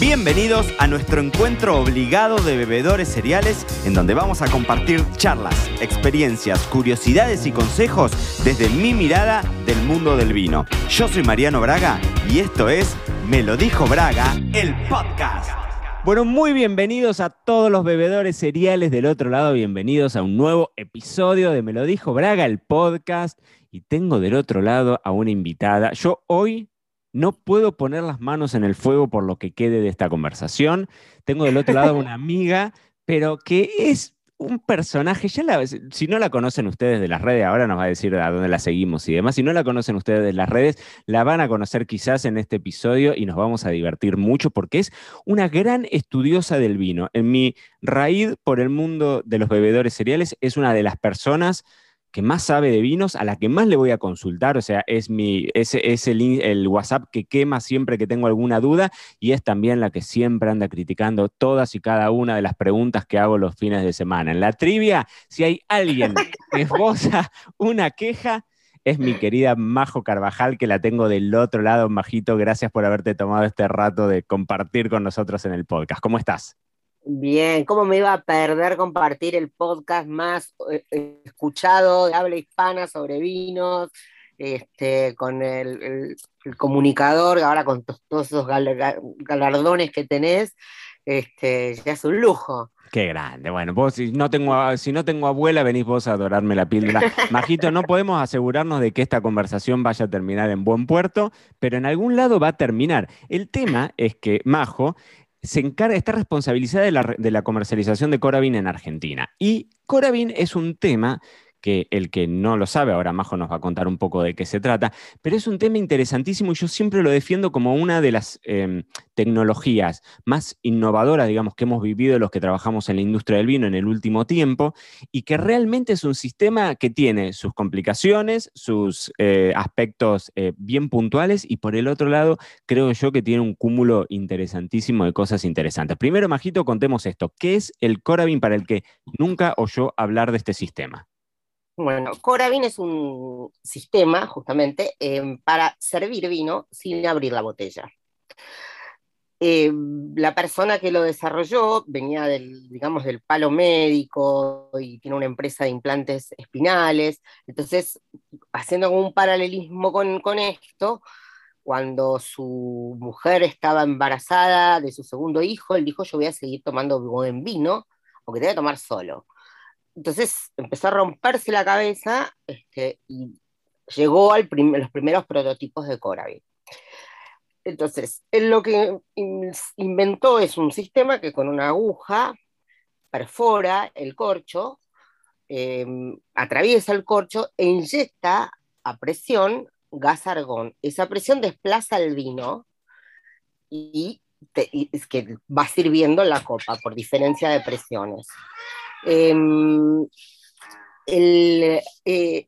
Bienvenidos a nuestro encuentro obligado de bebedores cereales, en donde vamos a compartir charlas, experiencias, curiosidades y consejos desde mi mirada del mundo del vino. Yo soy Mariano Braga y esto es Me lo dijo Braga, el podcast. Bueno, muy bienvenidos a todos los bebedores cereales del otro lado, bienvenidos a un nuevo episodio de Me lo dijo Braga, el podcast. Y tengo del otro lado a una invitada. Yo hoy no puedo poner las manos en el fuego por lo que quede de esta conversación. Tengo del otro lado una amiga, pero que es un personaje, ya si no la conocen ustedes de las redes, ahora nos va a decir a dónde la seguimos y demás, si no la conocen ustedes de las redes, la van a conocer quizás en este episodio y nos vamos a divertir mucho porque es una gran estudiosa del vino. En mi raíz por el mundo de los bebedores cereales es una de las personas que más sabe de vinos, a la que más le voy a consultar, o sea, es, mi, es, es el, el, WhatsApp que quema siempre que tengo alguna duda y es también la que siempre anda criticando todas y cada una de las preguntas que hago los fines de semana. En la trivia, si hay alguien que esboza una queja, es mi querida Majo Carvajal, que la tengo del otro lado, Majito. Gracias por haberte tomado este rato de compartir con nosotros en el podcast. ¿Cómo estás? Bien, ¿cómo me iba a perder compartir el podcast más eh, escuchado de habla hispana sobre vinos? Este, con el, comunicador, ahora con todos esos galardones que tenés, este, ya es un lujo. Qué grande. Bueno, vos si no tengo, si no tengo abuela, venís vos a adorarme la píldora. Majito, no podemos asegurarnos de que esta conversación vaya a terminar en buen puerto, pero en algún lado va a terminar. El tema es que Majo se encarga, está responsabilizada de la, de la comercialización de Coravin en Argentina. Y Coravin es un tema que el que no lo sabe, ahora Majo nos va a contar un poco de qué se trata, pero es un tema interesantísimo y yo siempre lo defiendo como una de las em, tecnologías más innovadoras, digamos, que hemos vivido los que trabajamos en la industria del vino en el último tiempo y que realmente es un sistema que tiene sus complicaciones, sus eh, aspectos eh, bien puntuales y por el otro lado creo yo que tiene un cúmulo interesantísimo de cosas interesantes. Primero, Majito, contemos esto. ¿Qué es el Coravin para el que nunca oyó hablar de este sistema? Bueno, Coravin es un sistema justamente em, para servir vino sin abrir la botella. Em, la persona que lo desarrolló venía del, digamos, del palo médico y tiene una empresa de implantes espinales. Entonces, haciendo un paralelismo con, con esto, cuando su mujer estaba embarazada de su segundo hijo, él dijo, yo voy a seguir tomando buen vino, aunque te voy a tomar solo. Entonces empezó a romperse la cabeza este, y llegó a los primeros prototipos de Coravin. Entonces, lo que inventó es un sistema que con una aguja perfora el corcho, em, atraviesa el corcho e inyecta a presión gas argón. Esa presión desplaza el vino y, es que va sirviendo la copa por diferencia de presiones. Em, el, eh,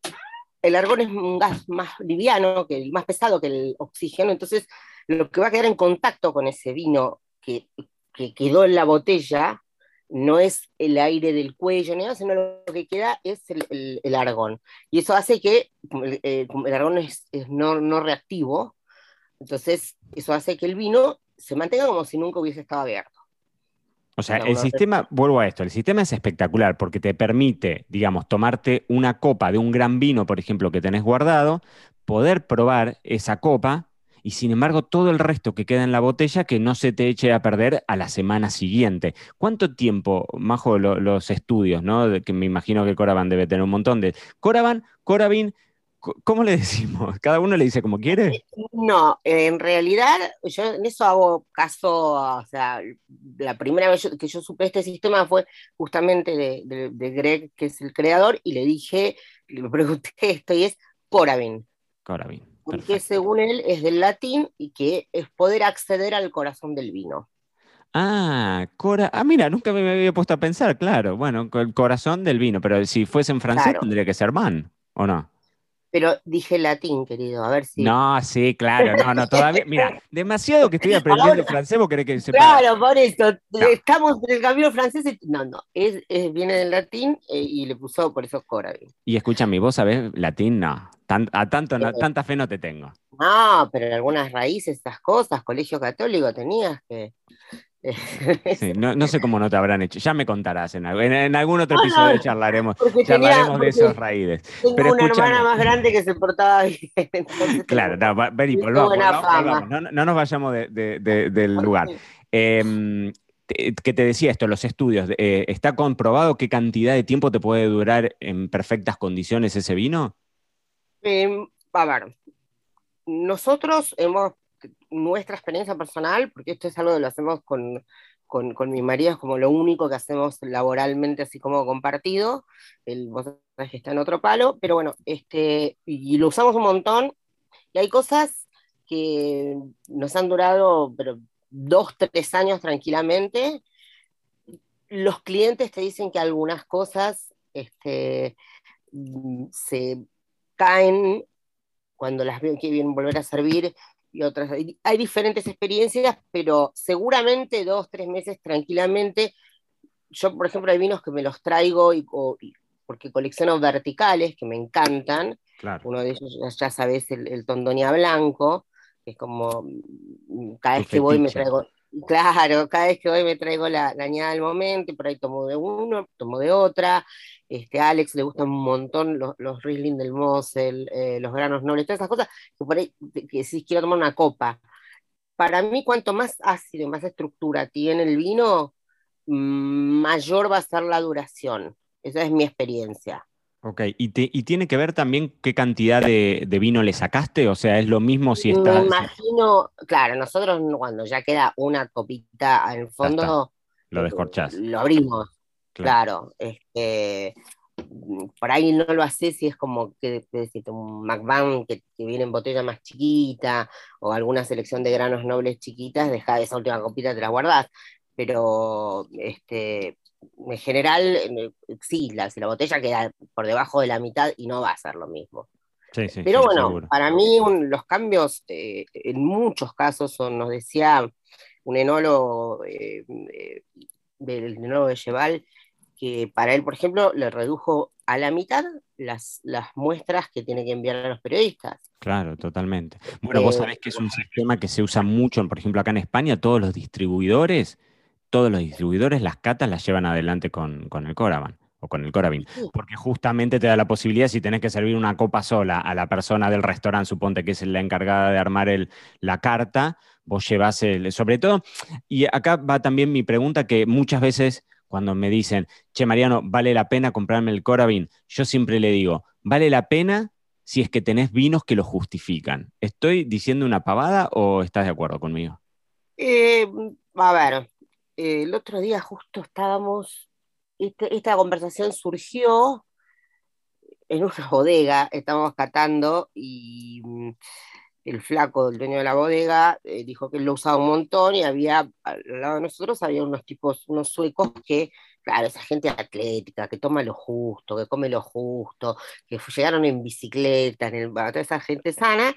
el, argón es un gas más liviano, que más pesado que el oxígeno, entonces lo que va a quedar en contacto con ese vino que, que quedó en la botella no es el aire del cuello, ni nada, sino lo que queda es el, el, argón. Y eso hace que eh, el argón es, es no, no, reactivo, entonces eso hace que el vino se mantenga como si nunca hubiese estado abierto. O sea, el sistema, vuelvo a esto, el sistema es espectacular porque te permite, digamos, tomarte una copa de un gran vino, por ejemplo, que tenés guardado, poder probar esa copa y sin embargo todo el resto que queda en la botella que no se te eche a perder a la semana siguiente. ¿Cuánto tiempo, Majo, los estudios, ¿no? Que me imagino que Coravan debe tener un montón de... Coravan, Coravin, ¿Cómo le decimos? ¿Cada uno le dice como quiere? No, en realidad yo en eso hago caso, o sea, la primera vez que yo supe este sistema fue justamente de, Greg, que es el creador, y le dije, le pregunté esto y es Coravin. Coravin. Porque según él es del latín y que es poder acceder al corazón del vino. Ah, cora ah, mira, nunca me había puesto a pensar, claro. Bueno, el corazón del vino, pero si fuese en francés tendría que ser man, ¿o no? Pero dije latín, querido, a ver si. No, sí, claro, no, no, todavía. Mira, demasiado que estoy aprendiendo francés, vos querés que sepa. Claro, por eso, estamos en el camino francés. no, no, es, viene del latín eh, y le puso por eso Cora. Y escúchame, vos sabés latín, no. a tanto, tanta fe no te tengo. Ah, pero algunas raíces, estas cosas, colegio católico tenías que... Sí, no, sé cómo no te habrán hecho. Ya me contarás. En, en, algún otro episodio charlaremos, charlaremos de esos raíces. Tengo Pero una hermana más grande que se portaba bien. claro, no, No, nos vayamos del lugar. Em, que te decía esto, los estudios, eh, ¿está comprobado qué cantidad de tiempo te puede durar en perfectas condiciones ese vino? Eh, a ver, nosotros hemos, nuestra experiencia personal, porque esto es algo que lo hacemos con, con, mi marido, es como lo único que hacemos laboralmente, así como compartido, el vos que está en otro palo, pero bueno, este, y lo usamos un montón, y hay cosas que nos han durado pero, dos, tres años tranquilamente. Los clientes te dicen que algunas cosas este, mm, se caen cuando las vienen volver a servir y otras. Hay diferentes experiencias, pero seguramente dos, tres meses tranquilamente. Yo, por ejemplo, hay vinos que me los traigo y, porque colecciono verticales que me encantan. Uno de ellos, ya sabes, el, el Tondonia Blanco, que es como mm, cada vez que voy me traigo. Claro, cada vez que voy me traigo la, la añada del momento, y por ahí tomo de uno, tomo de otra. Este, a Alex le gustan un montón los, los Riesling del Mosel, eh, los granos nobles, todas esas cosas, que por ahí, que si quiero tomar una copa. Para mí, cuanto más ácido y más estructura tiene el vino, mm, mayor va a ser la duración. Esa es mi experiencia. Ok, ¿Y, tiene que ver también qué cantidad de, vino le sacaste? O sea, es lo mismo si está... Me imagino, claro, nosotros cuando ya queda una copita al fondo... Lo descorchás. Lo abrimos. Claro, este, por ahí no lo haces si es como que un McBan que, viene en botella más chiquita o alguna selección de granos nobles chiquitas, deja esa última copita, te la guardás. Pero este, en general, sí, la, si la botella queda por debajo de la mitad y no va a ser lo mismo. Pero bueno, para mí los cambios eh, en muchos casos son, nos decía un enólogo eh, eh, del enólogo de Cheval, que para él, por ejemplo, le redujo a la mitad las, las muestras que tiene que enviar a los periodistas. Claro, totalmente. Bueno, vos sabés que es un sistema que se usa mucho, por ejemplo, acá en España, todos los distribuidores, todos los distribuidores, las catas las llevan adelante con, el Coravan o con el Coravin, porque justamente te da la posibilidad, si tenés que servir una copa sola a la persona del restaurante, suponte que es la encargada de armar el, la carta, vos llevas el, sobre todo, y acá va también mi pregunta que muchas veces cuando me dicen, che, Mariano, ¿vale la pena comprarme el Coravin? Yo siempre le digo, ¿vale la pena si es que tenés vinos que lo justifican? ¿Estoy diciendo una pavada o estás de acuerdo conmigo? Eh, a ver, el otro día justo estábamos, este, esta conversación surgió en una bodega, estábamos catando y mm, el flaco, el dueño de la bodega, eh, dijo que lo usaba un montón y había, al lado de nosotros, había unos tipos, unos suecos que, claro, esa gente atlética, que toma lo justo, que come lo justo, que llegaron en bicicleta, en el, toda esa gente sana.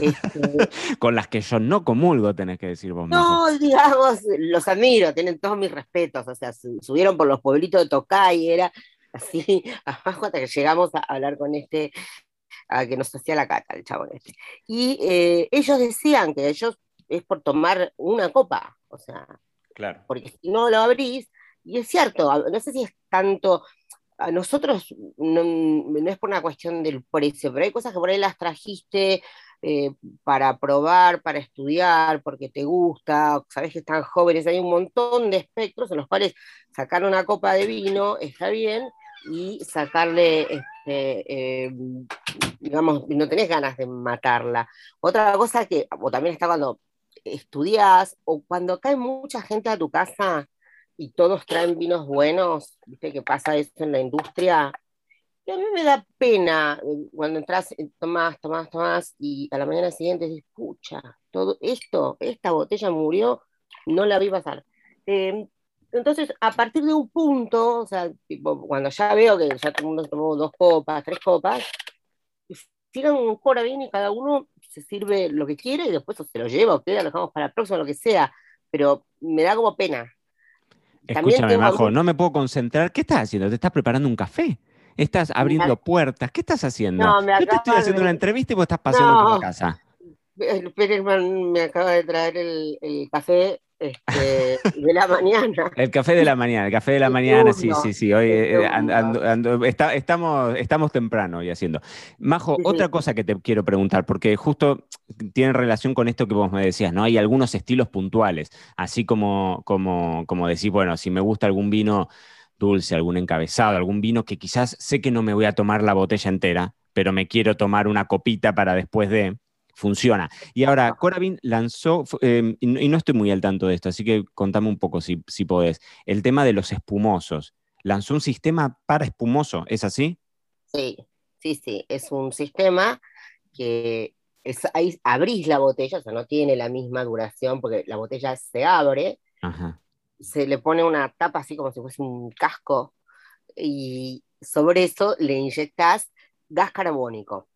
Este Con las que yo no comulgo, tenés que decir vos. No, digamos, los admiro, tienen todos mis respetos, o sea, subieron por los pueblitos de Tocay, era así, abajo hasta que llegamos a hablar con este a que nos hacía la cata, el chabón este. Y eh, ellos decían que ellos es por tomar una copa, o sea, claro. porque si no lo abrís, y es cierto, no sé si es tanto, a nosotros no, es por una cuestión del precio, pero hay cosas que por ahí las trajiste eh, para probar, para estudiar, porque te gusta, sabes que están jóvenes, hay un montón de espectros en los cuales sacar una copa de vino está bien y sacarle este, em, digamos, no tenés ganas de matarla. Otra cosa que, o también está cuando estudias, o cuando cae mucha gente a tu casa y todos traen vinos buenos, viste que pasa eso en la industria, y a mí me da pena eh, cuando entras, eh, tomás, tomás, tomás, y a la mañana siguiente dices, pucha, todo esto, esta botella murió, no la vi pasar. Em, entonces, a partir de un punto, o sea, tipo, cuando ya veo que ya todo el mundo tomó dos copas, tres copas, tiran un corabín y cada uno se sirve lo que quiere y después se lo lleva o queda, lo dejamos para la próxima, lo que sea. Pero me da como pena. Escúchame, Majo, no me puedo concentrar. ¿Qué estás haciendo? ¿Te estás preparando un café? ¿Estás abriendo puertas? ¿Qué estás haciendo? No, me Yo te estoy haciendo una entrevista y vos estás paseando por la casa. Perelman me acaba de traer el, café este, de la mañana. El café de la mañana, el café de la mañana, sí, sí, sí. Hoy eh, estamos, estamos temprano y haciendo. Majo, otra cosa que te quiero preguntar, porque justo tiene relación con esto que vos me decías, ¿no? Hay algunos estilos puntuales, así como, como, como decís, bueno, si me gusta algún vino dulce, algún encabezado, algún vino que quizás sé que no me voy a tomar la botella entera, pero me quiero tomar una copita para después de funciona. Y ahora, Coravin lanzó, em, y, no, estoy muy al tanto de esto, así que contame un poco si, si podés, el tema de los espumosos. Lanzó un sistema para espumoso, ¿es así? Sí, sí, sí, es un sistema que es, ahí abrís la botella, o sea, no tiene la misma duración porque la botella se abre, se le pone una tapa así como si fuese un casco y sobre eso le inyectas gas carbónico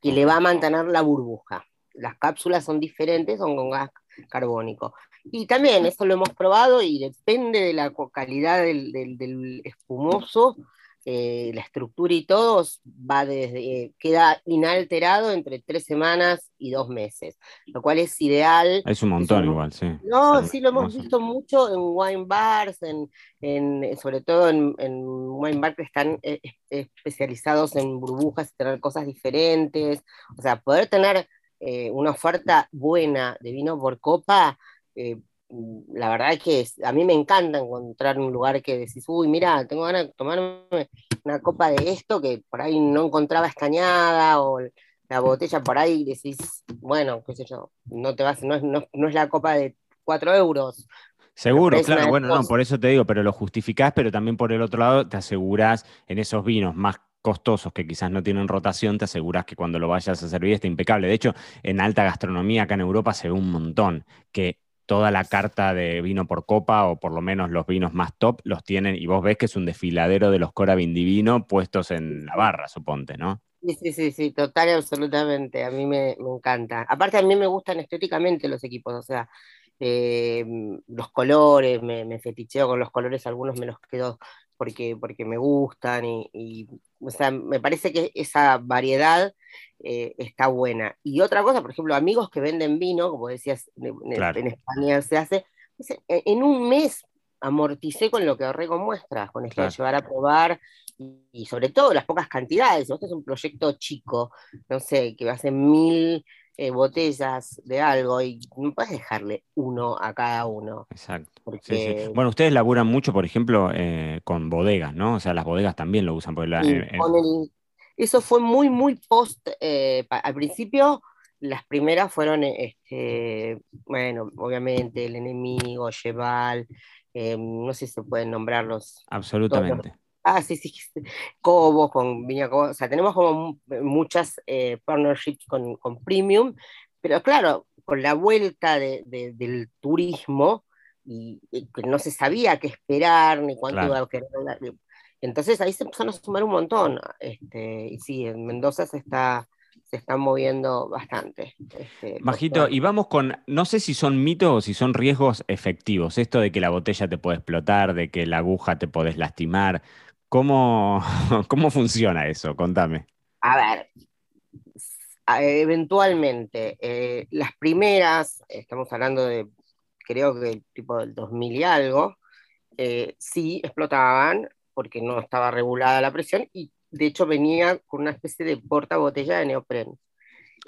que le va a mantener la burbuja. Las cápsulas son diferentes, son con gas carbónico. Y también eso lo hemos probado y depende de la calidad del, espumoso, eh, la estructura y todo, va desde, queda inalterado entre tres semanas y dos meses, lo cual es ideal. Es un montón igual, sí. No, sí lo hemos visto mucho en wine bars, en, sobre todo en, wine bars que están eh, especializados en burbujas y tener cosas diferentes. O sea, poder tener eh, una oferta buena de vino por copa la verdad es que a mí me encanta encontrar un lugar que decís, uy, mira, tengo ganas de tomarme una copa de esto que por ahí no encontraba estañada o la botella por ahí decís, bueno, qué sé yo, no te vas, no es, no, es la copa de 4 euros. Seguro, claro, bueno, no, por eso te digo, pero lo justificás, pero también por el otro lado te asegurás en esos vinos más costosos que quizás no tienen rotación, te aseguras que cuando lo vayas a servir esté impecable. De hecho, en alta gastronomía acá en Europa se ve un montón que toda la carta de vino por copa, o por lo menos los vinos más top, los tienen, y vos ves que es un desfiladero de los Cora Divino puestos en la barra, suponte, ¿no? Sí, sí, sí, sí, total y absolutamente. A mí me, encanta. Aparte, a mí me gustan estéticamente los equipos, o sea, eh, los colores, me, me, feticheo con los colores, algunos me los quedo porque, porque me gustan y, o sea, me parece que esa variedad eh, está buena. Y otra cosa, por ejemplo, amigos que venden vino, como decías, en, España se hace, en un mes amorticé con lo que ahorré con muestras, con esto de llevar a probar y, sobre todo las pocas cantidades. Esto es un proyecto chico, no sé, que va a ser mil eh, botellas de algo y no puedes dejarle uno a cada uno. Exacto. Bueno, ustedes laburan mucho, por ejemplo, eh, con bodegas, ¿no? O sea, las bodegas también lo usan. Por eh, eso fue muy, muy post. al principio, las primeras fueron, este, bueno, obviamente, El Enemigo, Cheval, no sé si se pueden nombrarlos. Absolutamente. Ah, sí, sí, Cobo, con Viña Cobo, o sea, tenemos como muchas eh, partnerships con, con, Premium, pero claro, con la vuelta del turismo, y, que no se sabía qué esperar, ni cuánto iba a querer. Entonces ahí se empezaron a sumar un montón. Este, y sí, en Mendoza se está, se están moviendo bastante. Este, Majito, y vamos con, no sé si son mitos o si son riesgos efectivos, esto de que la botella te puede explotar, de que la aguja te podés lastimar, ¿Cómo, ¿Cómo funciona eso? Contame. A ver, eventualmente, eh, las primeras, estamos hablando de, creo que tipo del 2000 y algo, eh, sí explotaban porque no estaba regulada la presión y de hecho venía con una especie de porta botella de neopren.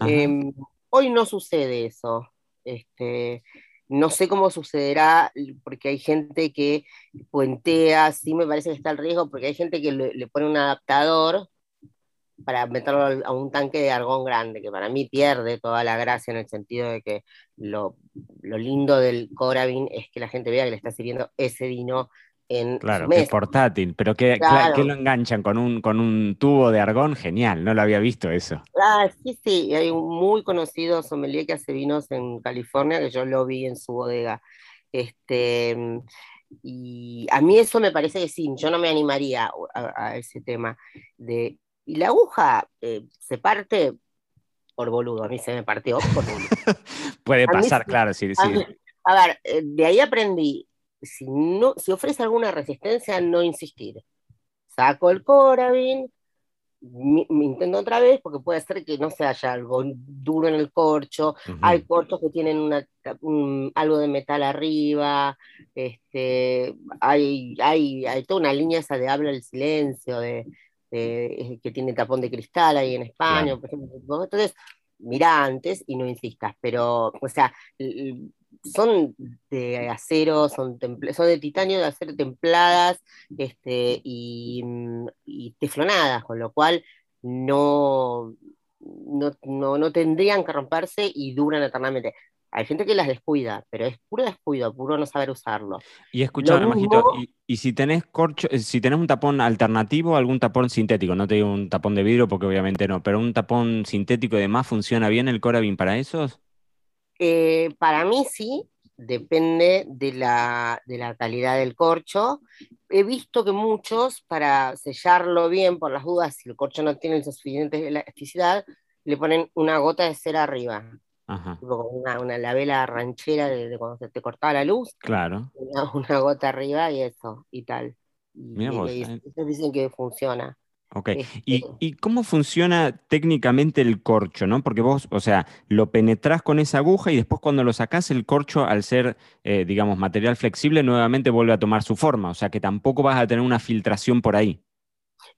Em, hoy no sucede eso. Este, no sé cómo sucederá, porque hay gente que puentea, sí me parece que está el riesgo, porque hay gente que le, pone un adaptador para meterlo a un tanque de argón grande, que para mí pierde toda la gracia en el sentido de que lo, lo lindo del Coravin es que la gente vea que le está sirviendo ese vino Claro, que es portátil, pero que, lo enganchan con un, con un tubo de argón, genial, no lo había visto eso. Ah, sí, sí, hay un muy conocido sommelier que hace vinos en California, que yo lo vi en su bodega. Este, y a mí eso me parece que sí, yo no me animaría a, ese tema. De, y la aguja eh, se parte por boludo, a mí se me partió por boludo. Puede pasar, claro, sí, sí. a ver, eh, de ahí aprendí, si, no, si ofrece alguna resistencia, no insistir. Saco el Coravin, me intento otra vez porque puede ser que no se haya algo duro en el corcho, hay corchos que tienen una, algo de metal arriba, este, hay, hay, hay toda una línea esa de habla el silencio, de, que tiene tapón de cristal ahí en España, por ejemplo. Entonces, mira antes y no insistas, pero, o sea, son de acero, son, son de titanio de acero templadas este, y, y, teflonadas, con lo cual no, no, no, tendrían que romperse y duran eternamente. Hay gente que las descuida, pero es puro descuido, puro no saber usarlo. Y escucha, Majito, y, si tenés corcho, eh, si tenés un tapón alternativo, algún tapón sintético, no te digo un tapón de vidrio porque obviamente no, pero un tapón sintético y demás, ¿funciona bien el Corabin para esos? Eh, para mí sí, depende de la, calidad del corcho. He visto que muchos, para sellarlo bien, por las dudas, si el corcho no tiene suficiente elasticidad, le ponen una gota de cera arriba. Una, una, la vela ranchera de, cuando se te cortaba la luz. Claro. Una, gota arriba y eso, y tal. Y, eh. dicen que funciona. Ok. Este ¿Y, cómo funciona técnicamente el corcho? ¿no? Porque vos, o sea, lo penetrás con esa aguja y después cuando lo sacás, el corcho, al ser, eh, digamos, material flexible, nuevamente vuelve a tomar su forma. O sea que tampoco vas a tener una filtración por ahí.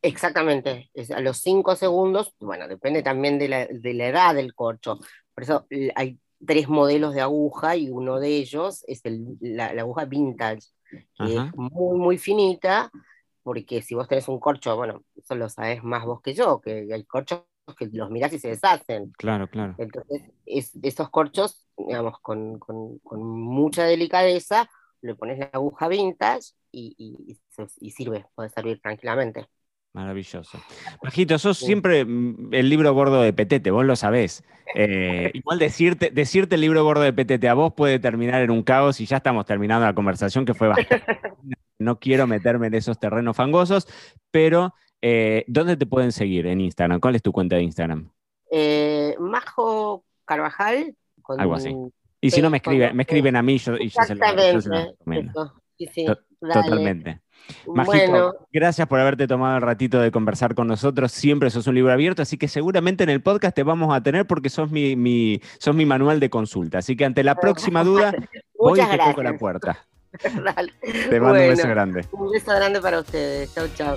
Exactamente. a los cinco segundos, bueno, depende también de la, edad del corcho. Por eso hay tres modelos de aguja y uno de ellos es la, aguja vintage, que es muy, muy finita porque si vos tenés un corcho, bueno, eso lo sabés más vos que yo, que hay corchos que los mirás y se deshacen. Claro, claro. Entonces, esos corchos, digamos, con, mucha delicadeza, le pones la aguja vintage y, y, sirve, puede servir tranquilamente. Maravilloso. Majito, sos siempre mm, el libro gordo de Petete, vos lo sabés. Eh, igual decirte, decirte el libro gordo de Petete a vos puede terminar en un caos y ya estamos terminando la conversación que fue bastante no quiero meterme en esos terrenos fangosos, pero eh, ¿dónde te pueden seguir en Instagram? ¿Cuál es tu cuenta de Instagram? Eh, Majo Carvajal. Algo así. Y si no, me, escribe, me escriben a mí y yo se lo, Totalmente. Majito, gracias por haberte tomado el ratito de conversar con nosotros. Siempre sos un libro abierto, así que seguramente en el podcast te vamos a tener porque sos mi, mi, sos mi manual de consulta. Así que ante la próxima duda, voy y te toco la puerta. Te mando un beso grande. Un beso grande para ustedes. Chau, chau.